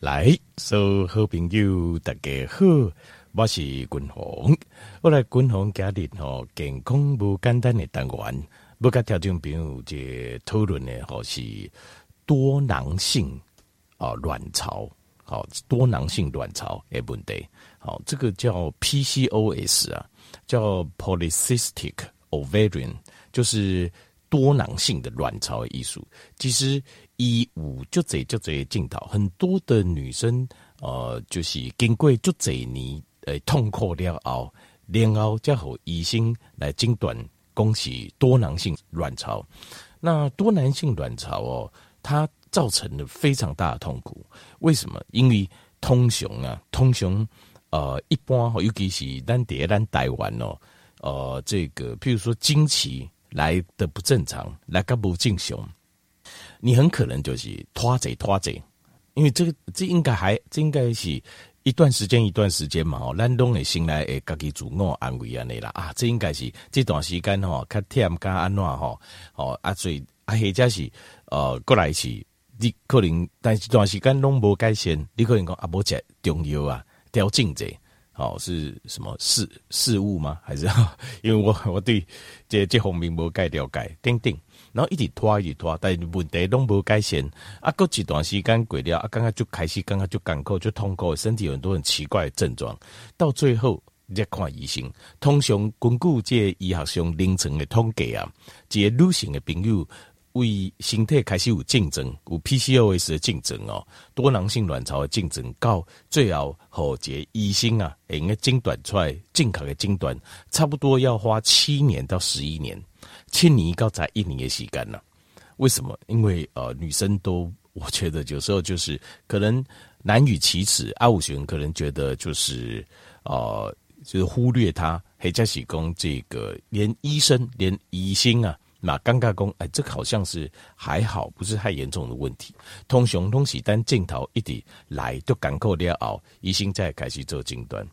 来，所有好朋友大家好，我是君宏。我来君宏家里吼健康不简单的单元，不跟听众朋友这讨论的吼是多囊性啊卵巢，好多囊性卵巢的问题，好这个叫 PCOS 啊，叫 Polycystic Ovarian，就是多囊性的卵巢艺术，其实。一五就这就这镜头，很多的女生呃，就是经过就这你呃痛苦了后，然后才和医生来诊断，恭喜多囊性卵巢。那多囊性卵巢哦，它造成了非常大的痛苦。为什么？因为通常啊，通常呃，一般尤其是咱第一咱台湾哦，呃，这个譬如说经期来的不正常，来个不正常。你很可能就是拖着拖着，因为这个这应该还这应该是一段时间一段时间嘛吼，咱拢会先来诶，家己自我安慰安尼啦啊，这应该是这段时间吼，较忝较安怎吼，哦啊所以啊或者是呃过来是你可能，但是段时间拢无改善，你可能讲啊无食中药啊调整者，哦是什么事事物吗？还是 因为我我对这这方面无解了解，等等。然后一直拖一直拖，但是问题拢无改善。啊，过一段时间过了，啊，刚刚就开始，刚刚就感觉就痛苦，身体有很多很奇怪的症状。到最后再看医生，通常根据这医学上临床的统计啊，这些女性的朋友为身体开始有竞争，有 PCOS 的竞争哦，多囊性卵巢的竞争，到最后和这医生啊，应该诊断出来正确的诊断，差不多要花七年到十一年。七年到才一年的时间了，为什么？因为呃，女生都 我觉得有时候就是可能难以启齿，阿五雄可能觉得就是呃，就是忽略他黑加喜功这个，连医生连医生啊，那尴尬功，哎，这个好像是还好，不是太严重的问题。通雄通喜单镜头一滴来都赶过了熬，医生在开始做诊断。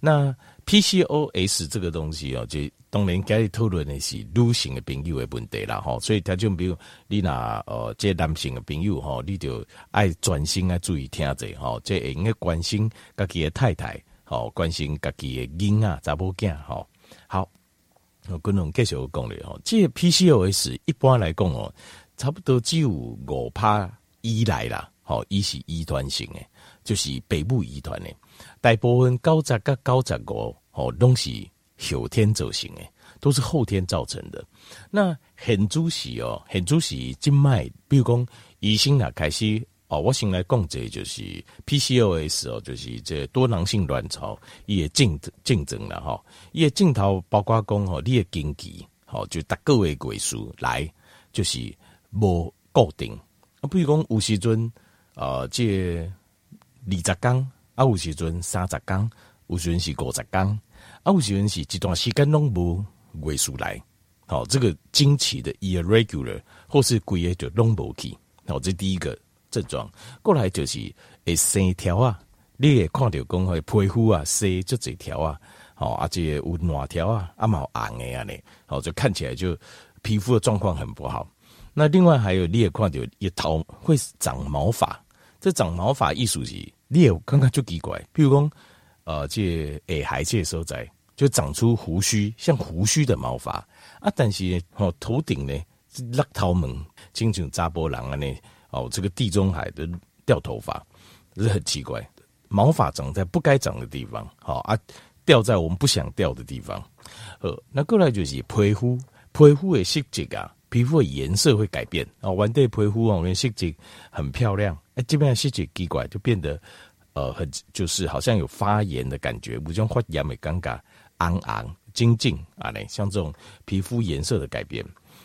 那 PCOS 这个东西哦，就当然今日讨论的是女性的朋友的问题啦，吼，所以他就比如你那呃，这男性的朋友吼，你就爱专心啊注意听者吼，这应该关心家己的太太，吼，关心家己的囡啊查某囝，吼，好，我跟侬继续讲咧吼，这 PCOS 一般来讲哦，差不多只有五趴依赖啦，吼，伊是遗传性的，就是北部遗传的。大部分九十到九十五吼，拢是后天造成的，都是后天造成的。那很主席哦，很主席静脉，比如讲医生啊开始哦，我先来讲这就是 PCOS 哦，就是这多囊性卵巢伊个竞竞争了哈，伊个镜头包括讲吼，你的经期吼，就逐个月月数来就是无固定啊，比如讲有时阵呃，这二十天。啊，有时阵三十天，有时阵是五十天，啊，有时阵是一段时间拢无月数来，好，这个经期的 irregular 或是规个就拢无去，好，这第一个症状。过来就是会生条啊，你会看到讲会皮肤啊生就这条啊，好，而且有烂条啊，啊毛红的啊呢，好，就看起来就皮肤的状况很不好。那另外还有你也看到一头会长毛发，这长毛发意思是。你也刚刚就奇怪，比如讲，呃，这矮孩子的时候在就长出胡须，像胡须的毛发啊，但是哦，头顶呢是落头毛，亲像查波人啊呢，哦，这个地中海的掉头发，是很奇怪，毛发长在不该长的地方，好啊，掉在我们不想掉的地方，呃，那过来就是皮肤，皮肤的色泽啊，皮肤的颜色会改变啊，完对皮肤啊，我们色泽很漂亮。哎，这边的细节奇怪，就变得呃很就是好像有发炎的感觉，不像发炎的尴尬，昂昂精进啊嘞，像这种皮肤颜色的改变。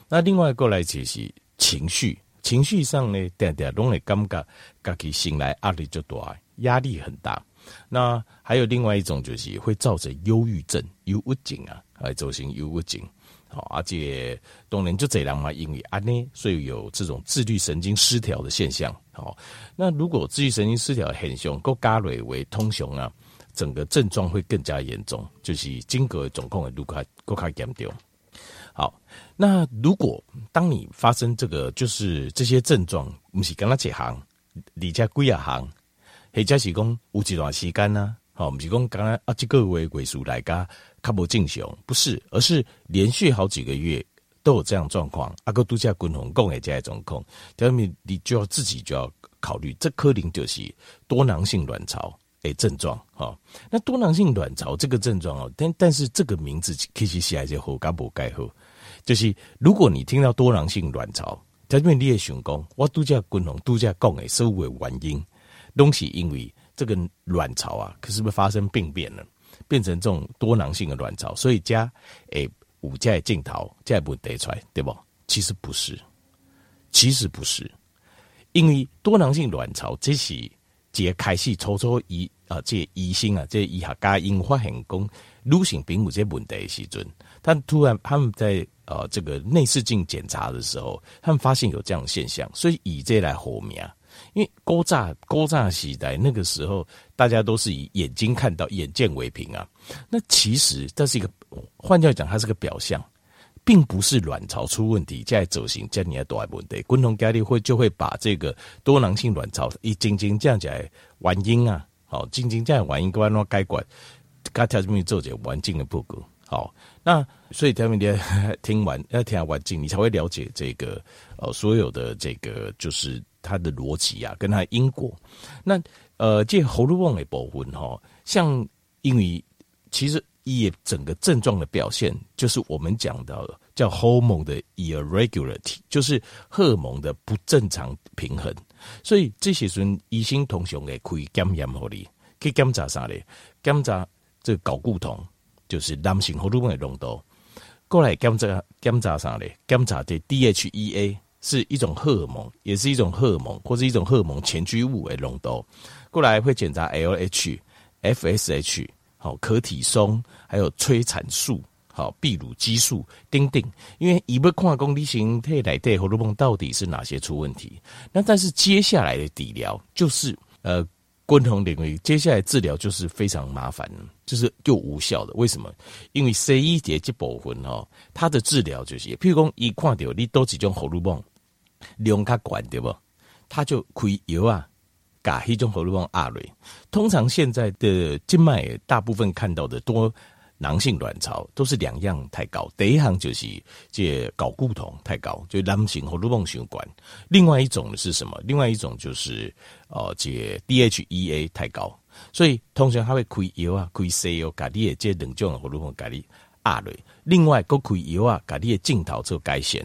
那另外过来就是情绪，情绪上呢，点点拢会感觉自己醒来压力就大，压力很大。那还有另外一种就是会造成忧郁症、忧郁症啊，来造成忧郁症。好，而且当然就这样嘛，因为安呢，所以有这种自律神经失调的现象。好，那如果自律神经失调很凶，够加累为通雄啊，整个症状会更加严重，就是经过总控的路卡够卡严重。好，那如果当你发生这个，就是这些症状，不是跟他几行，你家归啊行，或者是讲有一段时间呢，好，不是讲刚刚啊这个月尾数来噶，较无正常，不是，而是连续好几个月都有这样状况。阿哥度假滚红共诶这种控，下面你就要自己就要考虑，这可能就是多囊性卵巢诶症状。哈，那多囊性卵巢这个症状哦，但但是这个名字其实写就好，干不盖好，就是如果你听到多囊性卵巢，在这边你也想讲，我度假滚红度假共诶所有的原因。东西因为这个卵巢啊，可是不是发生病变了，变成这种多囊性的卵巢，所以加诶五加镜头加不得出来，对不？其实不是，其实不是，因为多囊性卵巢这是这开始初初医啊，这医生啊，这医学家因发现讲女性并无这问题的时阵，但突然他们在呃这个内视镜检查的时候，他们发现有这样的现象，所以以这来活名。因为勾诈勾诈时代那个时候，大家都是以眼睛看到、眼见为凭啊。那其实这是一个，换句话讲，它是个表象，并不是卵巢出问题，在走形，在你的多爱问题。共同压力会就会把这个多囊性卵巢一晶晶这样起来原因啊，好，晶晶这样原因，各位侬该管，该条件做这环境的报告。好，那所以他们你听完要听完环境，你才会了解这个呃所有的这个就是。它的逻辑啊，跟它因果，那呃，这荷尔蒙的部分哈，像因为其实也整个症状的表现，就是我们讲到的叫 hormone 的 irregularity，就是荷尔蒙的不正常平衡。所以这些时医生通常会可以检验好你，可以检查啥嘞？检查这个睾固酮，就是男性荷尔蒙的浓度，过来检查检查啥嘞？检查这 DHEA。是一种荷尔蒙，也是一种荷尔蒙，或是一种荷尔蒙前驱物的浓度。过来会检查 LH、FSH，好，可体松，还有催产素，好，泌乳激素，丁丁。因为一不看功力型特来对荷尔蒙到底是哪些出问题？那但是接下来的治疗就是呃，共同领域接下来治疗就是非常麻烦，就是又无效的。为什么？因为 C 一节这部分哦，它的治疗就是，譬如讲一看到你都几种荷尔蒙。量较管对不？他就开药啊，加一种荷尔蒙压瑞。通常现在的静脉大部分看到的多囊性卵巢都是两样太高。第一行就是这睾固酮太高，就男性荷尔蒙相关。另外一种是什么？另外一种就是呃这 DHEA 太高。所以通常他会开药啊，开西药，加你的这两种荷尔蒙加你压瑞。另外，搁开药啊，加你的镜头做改善。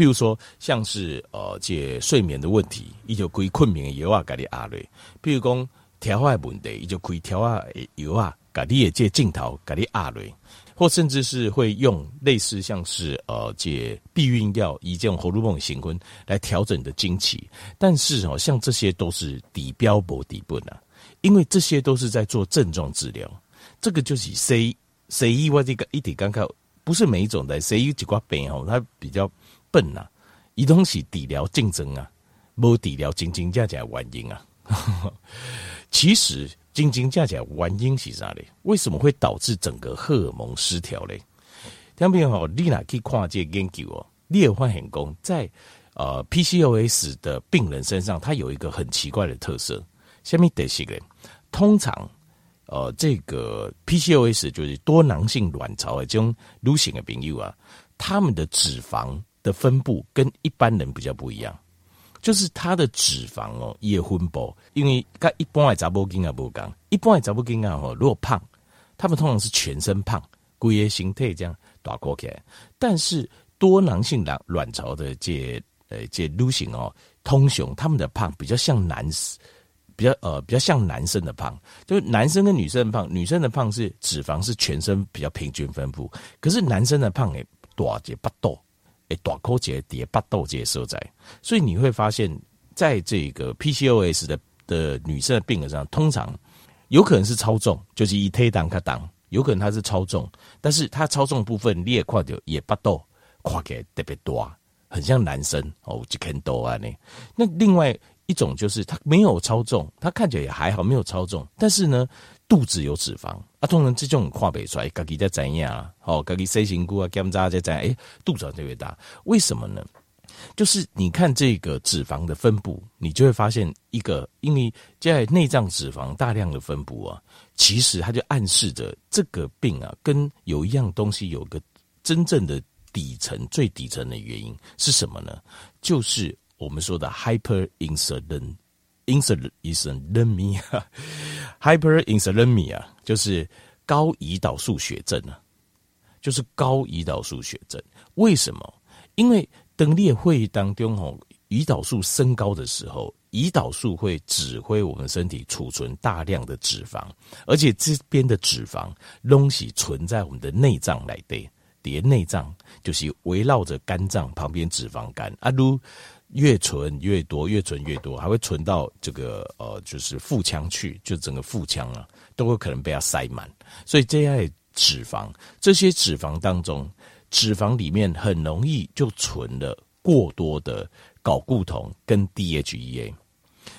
譬如说，像是呃，这睡眠的问题，伊就可以困眠的药啊，给你压嘞。譬如讲，调化问题，伊就可以调化药啊，给你的这镜头给你压嘞。或甚至是会用类似像是呃，这避孕药，以这种荷尔蒙型婚来调整你的经期。但是哦，像这些都是底标不底部啊，因为这些都是在做症状治疗。这个就是 C C E 我这个一点刚刚不是每一种的 C E 几挂病哦，它比较。笨呐、啊，伊东西治疗竞争啊，无治疗真真正正原因啊。其实真真正正原因是啥咧？为什么会导致整个荷尔蒙失调咧？听朋友好，你哪去看这个研究哦？你也发现讲，在呃 PCOS 的病人身上，它有一个很奇怪的特色。下面得是个，通常呃这个 PCOS 就是多囊性卵巢的这种女性的朋友啊，他们的脂肪。的分布跟一般人比较不一样，就是他的脂肪哦也分布，因为跟一般的查某囝仔不讲，一般的查某囝仔哦，如果胖，他们通常是全身胖，规个形态这样大过起来。但是多囊性卵卵巢的这呃这女性哦，通常他们的胖比较像男，比较呃比较像男生的胖，就是男生跟女生的胖，女生的胖是脂肪是全身比较平均分布，可是男生的胖诶大节不多。诶，大口节叠八豆节所在，所以你会发现，在这个 PCOS 的的女生的病人上，通常有可能是超重，就是以推档卡档，有可能她是超重，但是她超重部分裂块的也八豆，跨起来特别多，很像男生哦，就很多啊呢。那另外一种就是她没有超重，她看起来也还好，没有超重，但是呢。肚子有脂肪啊，通常这种看不出来，自己在怎样啊？好，自己身形骨啊，检查在在，哎，肚子特别大，为什么呢？就是你看这个脂肪的分布，你就会发现一个，因为在内脏脂肪大量的分布啊，其实它就暗示着这个病啊，跟有一样东西有个真正的底层、最底层的原因是什么呢？就是我们说的 hyperinsulin hyperinsulinemia，hyperinsulinemia 就是高胰岛素血症啊，就是高胰岛素血症。为什么？因为等列会当中吼，胰岛素升高的时候，胰岛素会指挥我们身体储存大量的脂肪，而且这边的脂肪东西存在我们的内脏来的，叠内脏就是围绕着肝脏旁边脂肪肝啊，如越存越多，越存越多，还会存到这个呃，就是腹腔去，就整个腹腔啊，都会可能被它塞满，所以这样脂肪，这些脂肪当中。脂肪里面很容易就存了过多的睾固酮跟 DHEA，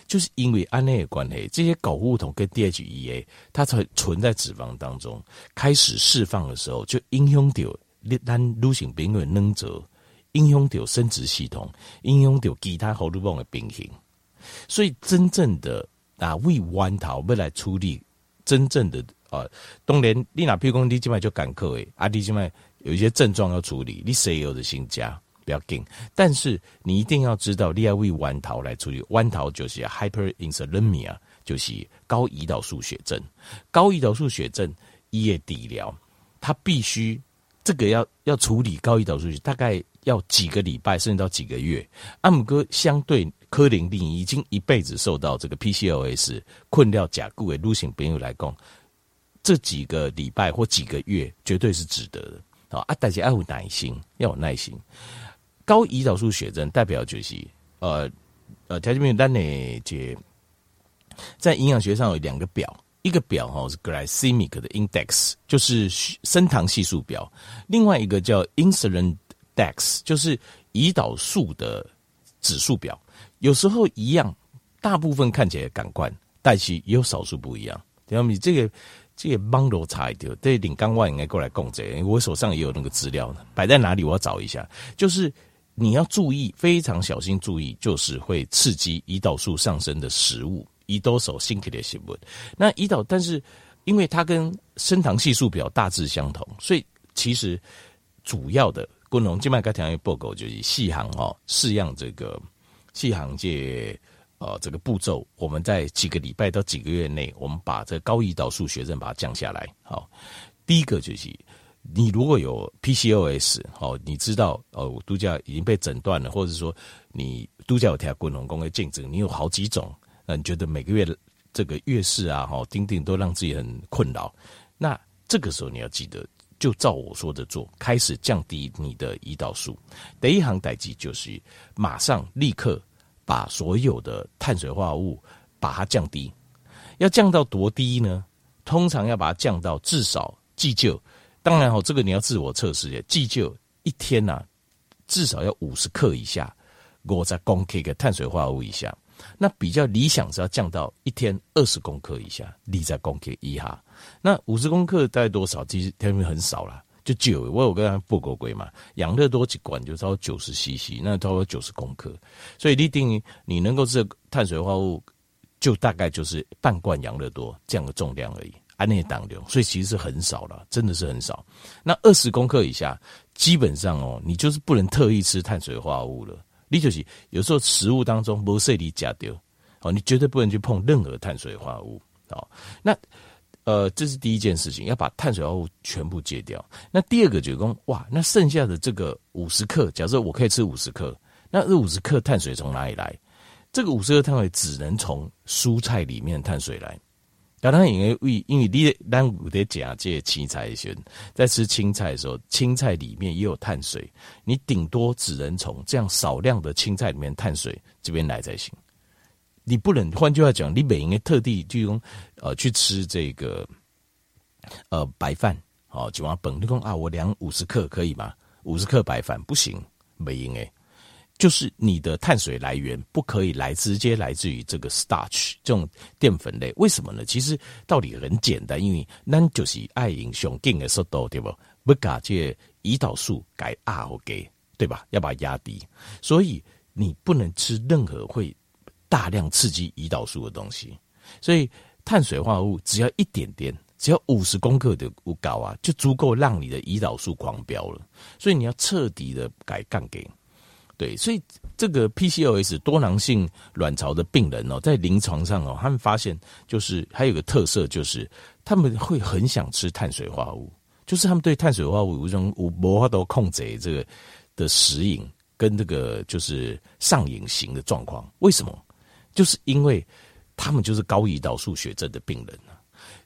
就是因为按那个关系，这些睾固酮跟 DHEA 它才存在脂肪当中，开始释放的时候，就影响到咱女性朋友能者，影响到生殖系统，影响到其他荷尔蒙的平衡。所以真正的啊，为弯头要来处理真正的啊，当然你那譬如讲你今麦就赶课诶，啊你今麦。有一些症状要处理，你谁有的新家不要紧，但是你一定要知道，你要为弯桃来处理，弯桃就是 hyperinsulinemia，就是高胰岛素血症。高胰岛素血症医业底疗，它必须这个要要处理高胰岛素血，大概要几个礼拜甚至到几个月。阿姆哥相对柯林定已经一辈子受到这个 PCOS 困扰甲固的女性朋友来讲，这几个礼拜或几个月绝对是值得的。啊，大家要有耐心，要有耐心。高胰岛素血症代表就是，呃呃，条件没有单呢，姐在营养学上有两个表，一个表哈是 glycemic 的 index，就是升糖系数表；另外一个叫 insulin dex，就是胰岛素的指数表。有时候一样，大部分看起来感官，但是也有少数不一样。等下你这个。这个网络查一条，对领刚外应该过来供这个，我手上也有那个资料呢，摆在哪里？我要找一下。就是你要注意，非常小心注意，就是会刺激胰岛素上升的食物，胰岛素升起的食物。那胰岛，但是因为它跟升糖系数表大致相同，所以其实主要的功能，静脉该条约报告就是细行哦，试样这个细行界。呃，这个步骤，我们在几个礼拜到几个月内，我们把这个高胰岛素血症把它降下来。好，第一个就是，你如果有 PCOS，好，你知道，哦，度假已经被诊断了，或者说你度假有条滚龙宫的竞争，你有好几种，那你觉得每个月这个月事啊，哈，丁丁都让自己很困扰，那这个时候你要记得，就照我说的做，开始降低你的胰岛素。第一行代志就是马上立刻。把所有的碳水化合物把它降低，要降到多低呢？通常要把它降到至少计就，当然哦，这个你要自我测试的。计就一天呐、啊，至少要五十克以下，我在公克的碳水化合物以下。那比较理想是要降到一天二十公克以下，你在公克以下。那五十公克大概多少？其实天平很少了。就九，我有跟他报过鬼嘛，养乐多几罐就超九十 CC，那超过九十公克，所以你定你能够吃碳水化合物，就大概就是半罐养乐多这样的重量而已，按那当量，所以其实是很少了，真的是很少。那二十公克以下，基本上哦，你就是不能特意吃碳水化合物了。你就是有时候食物当中不设你加丢哦，你绝对不能去碰任何碳水化合物哦。那。呃，这是第一件事情，要把碳水化合物全部戒掉。那第二个就讲，哇，那剩下的这个五十克，假设我可以吃五十克，那这五十克碳水从哪里来？这个五十克碳水只能从蔬菜里面碳水来。当然，因为为因为你咱有在讲这些青菜的时候，在吃青菜的时候，青菜里面也有碳水，你顶多只能从这样少量的青菜里面碳水这边来才行。你不能，换句话讲，你每应该特地就用呃去吃这个呃白饭，好就往本你说啊，我量五十克可以吗？五十克白饭不行，没应该，就是你的碳水来源不可以来直接来自于这个 starch 这种淀粉类，为什么呢？其实道理很简单，因为咱就是爱饮上劲的速度，对不？不加这胰岛素改 R 或给。对吧？要把压低，所以你不能吃任何会大量刺激胰岛素的东西。所以碳水化合物只要一点点，只要五十公克的物高啊，就足够让你的胰岛素狂飙了。所以你要彻底的改杠给。对，所以这个 PCOS 多囊性卵巢的病人哦，在临床上哦，他们发现就是还有个特色，就是他们会很想吃碳水化合物，就是他们对碳水化合物有一种无法度控制这个。的食瘾跟这个就是上瘾型的状况，为什么？就是因为他们就是高胰岛素血症的病人。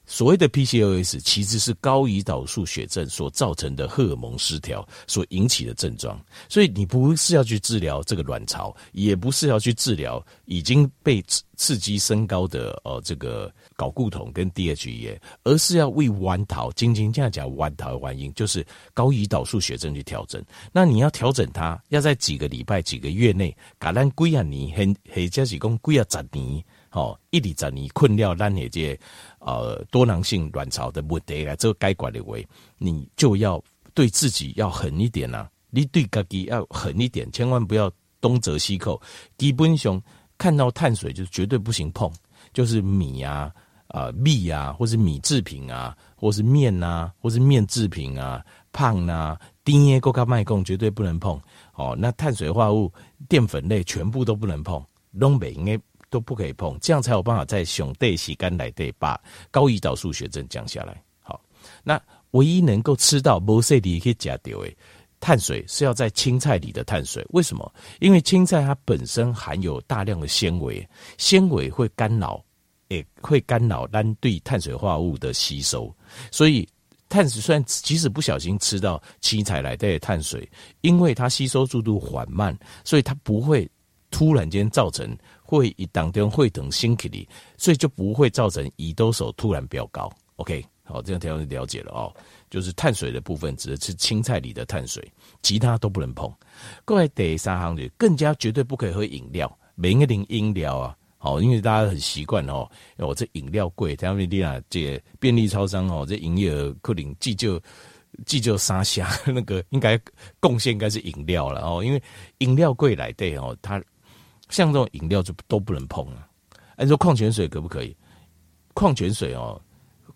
所谓的 PCOS 其实是高胰岛素血症所造成的荷尔蒙失调所引起的症状，所以你不是要去治疗这个卵巢，也不是要去治疗已经被刺激升高的呃这个搞固酮跟 DHEA，而是要为弯桃，晶晶这样讲弯桃的原因就是高胰岛素血症去调整。那你要调整它，要在几个礼拜、几个月内，橄榄龟啊年很很就是讲龟啊十年。哦，一二十年困扰咱那些呃多囊性卵巢的问题来做改观的话，你就要对自己要狠一点啊！你对自己要狠一点，千万不要东折西扣。基本上看到碳水就绝对不行碰，就是米啊、啊、呃、米啊，或是米制品啊，或是面啊，或是面制品啊、胖啊、丁耶、高卡麦贡绝对不能碰。哦，那碳水化合物、淀粉类全部都不能碰，东北应该。都不可以碰，这样才有办法在熊对洗肝来对把高胰岛素血症降下来。好，那唯一能够吃到无色的可以加掉诶，碳水是要在青菜里的碳水。为什么？因为青菜它本身含有大量的纤维，纤维会干扰，也会干扰单对碳水化合物的吸收。所以碳水虽然即使不小心吃到青菜来的碳水，因为它吸收速度缓慢，所以它不会突然间造成。会一当中会等新起的，所以就不会造成胰岛素突然飙高。OK，好，这样条就了解了哦。就是碳水的部分，只是吃青菜里的碳水，其他都不能碰。各位第三行的更加绝对不可以喝饮料，每一瓶饮料啊，好，因为大家很习惯哦。我这饮料贵，台湾的啊，这便利超商哦，这营业额可能既就既就沙下那个应该贡献应该是饮料了哦，因为饮料贵来对哦，它。像这种饮料就都不能碰啊！按说矿泉水可不可以？矿泉水哦，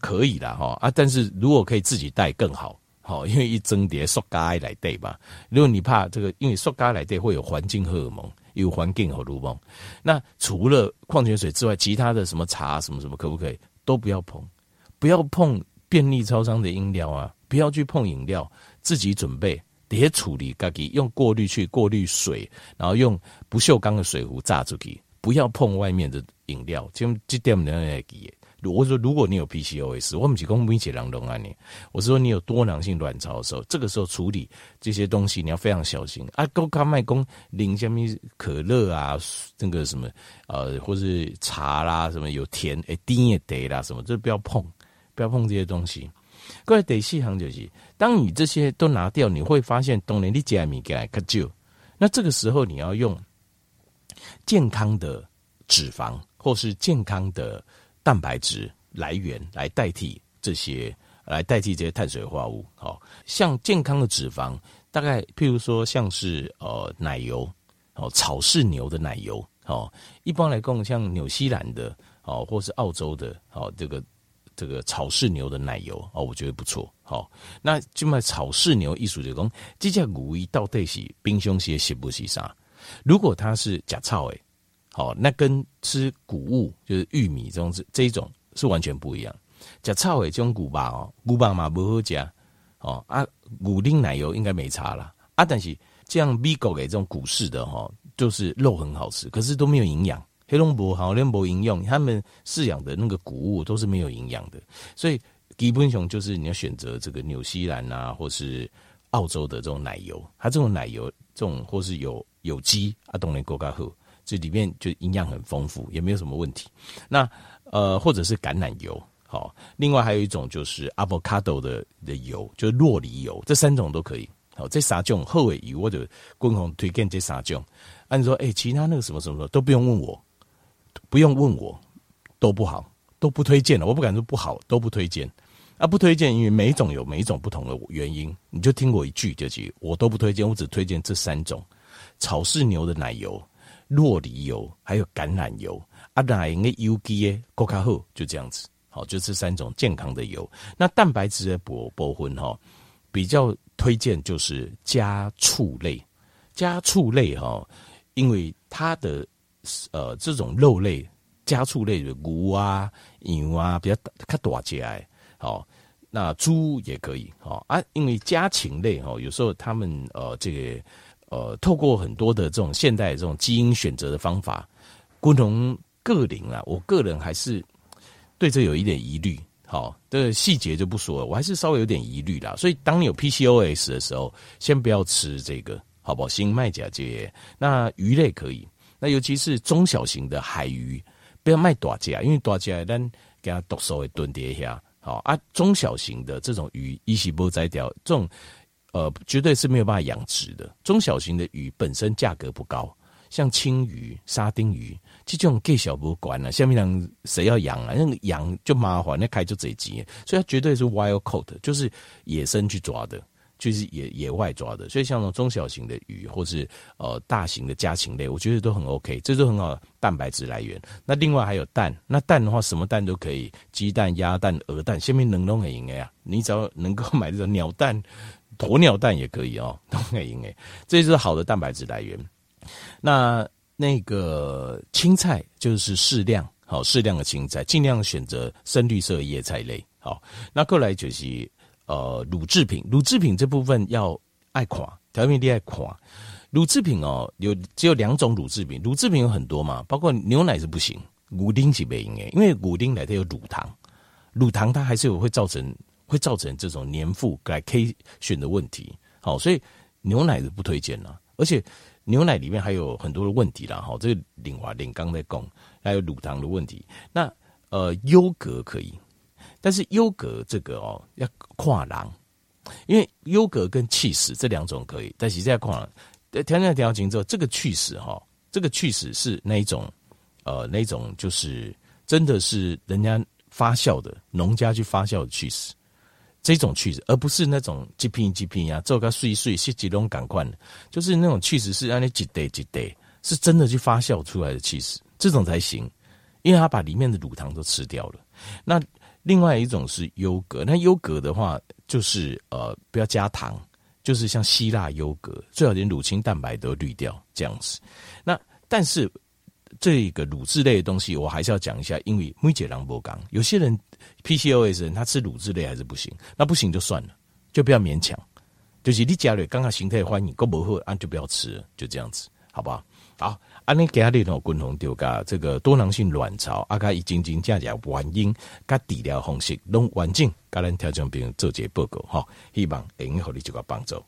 可以啦哈啊！但是如果可以自己带更好，好，因为一蒸碟塑胶来带吧。如果你怕这个，因为塑胶来带会有环境荷尔蒙，有环境和路梦。那除了矿泉水之外，其他的什么茶什么什么可不可以？都不要碰，不要碰便利超商的饮料啊！不要去碰饮料，自己准备。别处理，自己用过滤器过滤水，然后用不锈钢的水壶榨出去，不要碰外面的饮料。就这点能来记。我说，如果你有 PCOS，我们是讲不起两东啊你。我是说，你有多囊性卵巢的时候，这个时候处理这些东西你要非常小心啊。高卡麦公零下面可乐啊，那个什么呃，或是茶啦，什么有甜诶，甜也得啦，什么这不要碰，不要碰这些东西。各位得细行就是，当你这些都拿掉，你会发现当然你加米给它就，那这个时候你要用健康的脂肪或是健康的蛋白质来源来代替这些，来代替这些碳水化合物。好，像健康的脂肪，大概譬如说像是呃奶油，哦草饲牛的奶油，哦一般来讲像纽西兰的哦或是澳洲的哦这个。这个草饲牛的奶油哦，我觉得不错。好、哦，那就卖草饲牛艺术就讲，这只牛一到底是冰箱是是不是啥？如果它是假草诶，好，那跟吃谷物就是玉米这种是这一种是完全不一样。假草诶，这种谷巴哦，谷巴嘛不好吃哦啊，乳丁奶油应该没差啦。啊，但是这样米狗给这种谷式的哈、哦，就是肉很好吃，可是都没有营养。黑龙博好，连博营养，他们饲养的那个谷物都是没有营养的，所以基本上就是你要选择这个纽西兰啊，或是澳洲的这种奶油，它这种奶油这种或是有有机啊，都能够加这里面就营养很丰富，也没有什么问题。那呃，或者是橄榄油，好，另外还有一种就是 avocado 的的油，就是洛梨油，这三种都可以。好，这三种后尾油或者共同推荐这三种。按说，哎、其他那个什么什么都不用问我。不用问我，都不好，都不推荐了。我不敢说不好，都不推荐。啊，不推荐，因为每一种有每一种不同的原因。你就听我一句就是，我都不推荐，我只推荐这三种：草饲牛的奶油、酪梨油，还有橄榄油。啊，奶的油基耶，够卡好，就这样子。好，就这三种健康的油。那蛋白质的补补分哈，比较推荐就是家畜类，家畜类哈，因为它的呃这种肉类，家畜类的牛啊、牛啊比较较大只哎。好，那猪也可以，好啊，因为家禽类哈，有时候他们呃这个呃透过很多的这种现代的这种基因选择的方法，不同个龄啊，我个人还是对这有一点疑虑，好，这细节就不说了，我还是稍微有点疑虑啦。所以当你有 PCOS 的时候，先不要吃这个，好不好？新卖甲这那鱼类可以，那尤其是中小型的海鱼，不要卖大只，因为大只咱给它毒素会蹲跌一下。好啊，中小型的这种鱼，一起剥摘掉，这种呃，绝对是没有办法养殖的。中小型的鱼本身价格不高，像青鱼、沙丁鱼，这种给小不管了。下面人谁要养啊？那个养就麻烦，那开就贼急，所以它绝对是 wild caught，就是野生去抓的。就是野野外抓的，所以像那种中小型的鱼，或是呃大型的家禽类，我觉得都很 OK，这都很好蛋白质来源。那另外还有蛋，那蛋的话什么蛋都可以，鸡蛋、鸭蛋、鹅蛋，下面能弄很赢的呀。你只要能够买这种鸟蛋、鸵鸟蛋也可以哦，都很赢诶。这就是好的蛋白质来源。那那个青菜就是适量，好适量的青菜，尽量选择深绿色叶菜类。好，那过来就是。呃，乳制品，乳制品这部分要爱垮，调味料爱垮。乳制品哦，有只有两种乳制品，乳制品有很多嘛，包括牛奶是不行，乳丁是不行诶，因为乳丁里头有乳糖，乳糖它还是有会造成会造成这种粘附、改 K 选的问题。好，所以牛奶是不推荐了，而且牛奶里面还有很多的问题啦。好，这个领华领刚在讲，还有乳糖的问题。那呃，优格可以。但是优格这个哦要跨栏，因为优格跟起司这两种可以，但是在跨栏，调整调整之后，这个起司哈，这个起司是那一种，呃，那种就是真的是人家发酵的，农家去发酵的起司，这种起司，而不是那种一片一片呀，做个碎碎是几种感官，就是那种起司是按那几袋几袋，是真的去发酵出来的起司，这种才行，因为它把里面的乳糖都吃掉了，那。另外一种是优格，那优格的话就是呃不要加糖，就是像希腊优格，最好连乳清蛋白都滤掉这样子。那但是这个乳制类的东西，我还是要讲一下，因为每节狼博刚有些人 PCOS 人他吃乳制类还是不行，那不行就算了，就不要勉强。就是你家里刚刚形态欢迎够不好，那就不要吃，就这样子，好不好？好。安尼家里头共同丢个这个多囊性卵巢，阿卡已经经加加原因，加治疗方式拢完整，甲咱调整病做这报告哈，希望会用互你这个帮助。